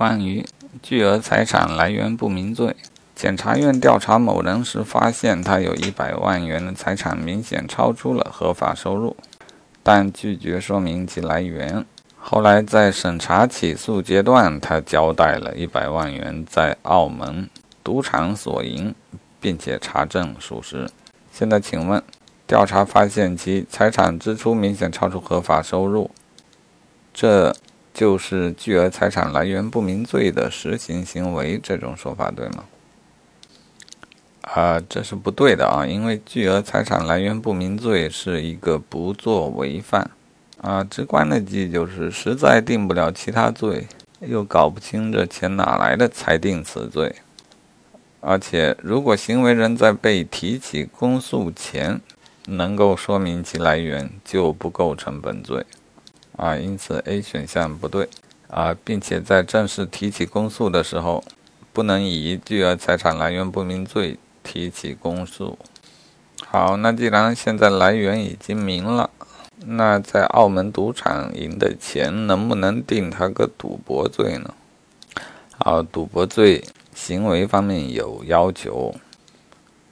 关于巨额财产来源不明罪，检察院调查某人时发现他有一百万元的财产明显超出了合法收入，但拒绝说明其来源。后来在审查起诉阶段，他交代了一百万元在澳门赌场所赢，并且查证属实。现在请问，调查发现其财产支出明显超出合法收入，这就是巨额财产来源不明罪的实行行为，这种说法对吗？啊，这是不对的啊，因为巨额财产来源不明罪是一个不作为犯。啊，直观的记就是实在定不了其他罪，又搞不清这钱哪来的，才定此罪。而且，如果行为人在被提起公诉前能够说明其来源，就不构成本罪。啊，因此 A 选项不对。啊，并且在正式提起公诉的时候，不能以巨额财产来源不明罪提起公诉。好，那既然现在来源已经明了。那在澳门赌场赢的钱能不能定他个赌博罪呢？好，赌博罪行为方面有要求，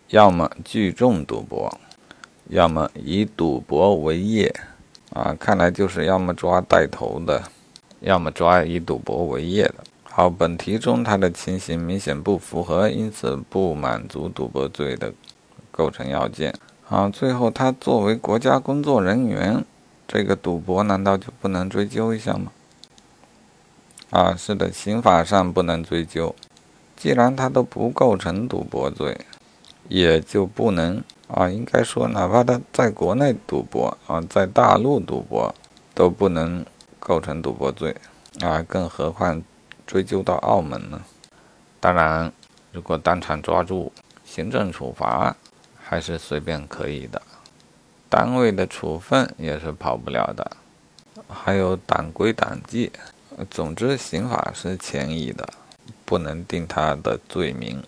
要么聚众赌博，要么以赌博为业。啊，看来就是要么抓带头的，要么抓以赌博为业的。好，本题中他的情形明显不符合，因此不满足赌博罪的构成要件。好，最后他作为国家工作人员，这个赌博难道就不能追究一下吗？啊，是的，刑法上不能追究。既然他都不构成赌博罪，也就不能啊，应该说，哪怕他在国内赌博啊，在大陆赌博都不能构成赌博罪啊，更何况追究到澳门呢？当然，如果当场抓住，行政处罚。还是随便可以的，单位的处分也是跑不了的，还有党规党纪，总之刑法是前移的，不能定他的罪名。